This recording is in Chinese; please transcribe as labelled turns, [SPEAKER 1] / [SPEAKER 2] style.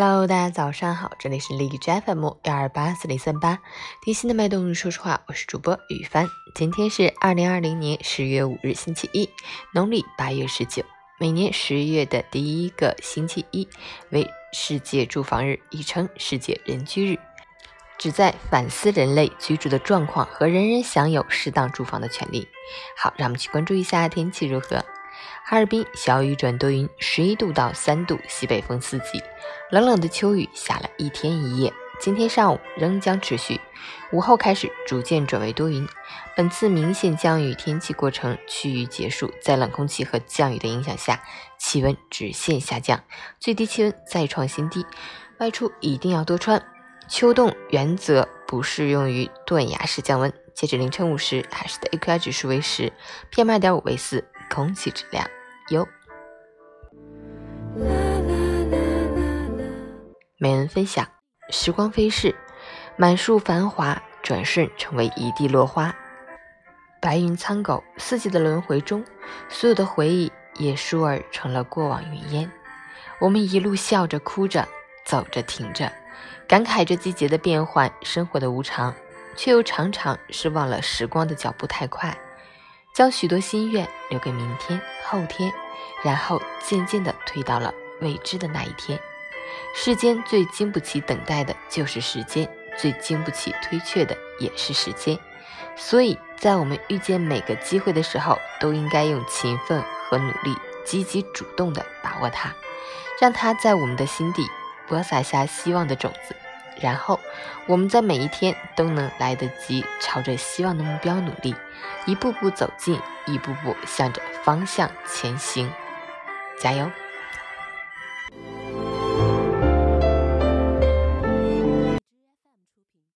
[SPEAKER 1] Hello，大家早上好，这里是荔枝 FM 幺二八四零三八，贴心的脉动，说实话，我是主播雨帆。今天是二零二零年十月五日，星期一，农历八月十九。每年十月的第一个星期一为世界住房日，亦称世界人居日，旨在反思人类居住的状况和人人享有适当住房的权利。好，让我们去关注一下天气如何。哈尔滨小雨转多云，十一度到三度，西北风四级。冷冷的秋雨下了一天一夜，今天上午仍将持续，午后开始逐渐转为多云。本次明显降雨天气过程趋于结束，在冷空气和降雨的影响下，气温直线下降，最低气温再创新低，外出一定要多穿。秋冻原则不适用于断崖式降温。截止凌晨五时，海市的 AQI 指数为十，PM 二点五为四，空气质量。有。美文分享：时光飞逝，满树繁华转瞬成为一地落花。白云苍狗，四季的轮回中，所有的回忆也倏尔成了过往云烟。我们一路笑着哭着，走着停着，感慨着季节的变换，生活的无常，却又常常是忘了时光的脚步太快。将许多心愿留给明天、后天，然后渐渐地推到了未知的那一天。世间最经不起等待的就是时间，最经不起推却的也是时间。所以在我们遇见每个机会的时候，都应该用勤奋和努力，积极主动地把握它，让它在我们的心底播撒下希望的种子。然后，我们在每一天都能来得及朝着希望的目标努力，一步步走近，一步步向着方向前行。加油！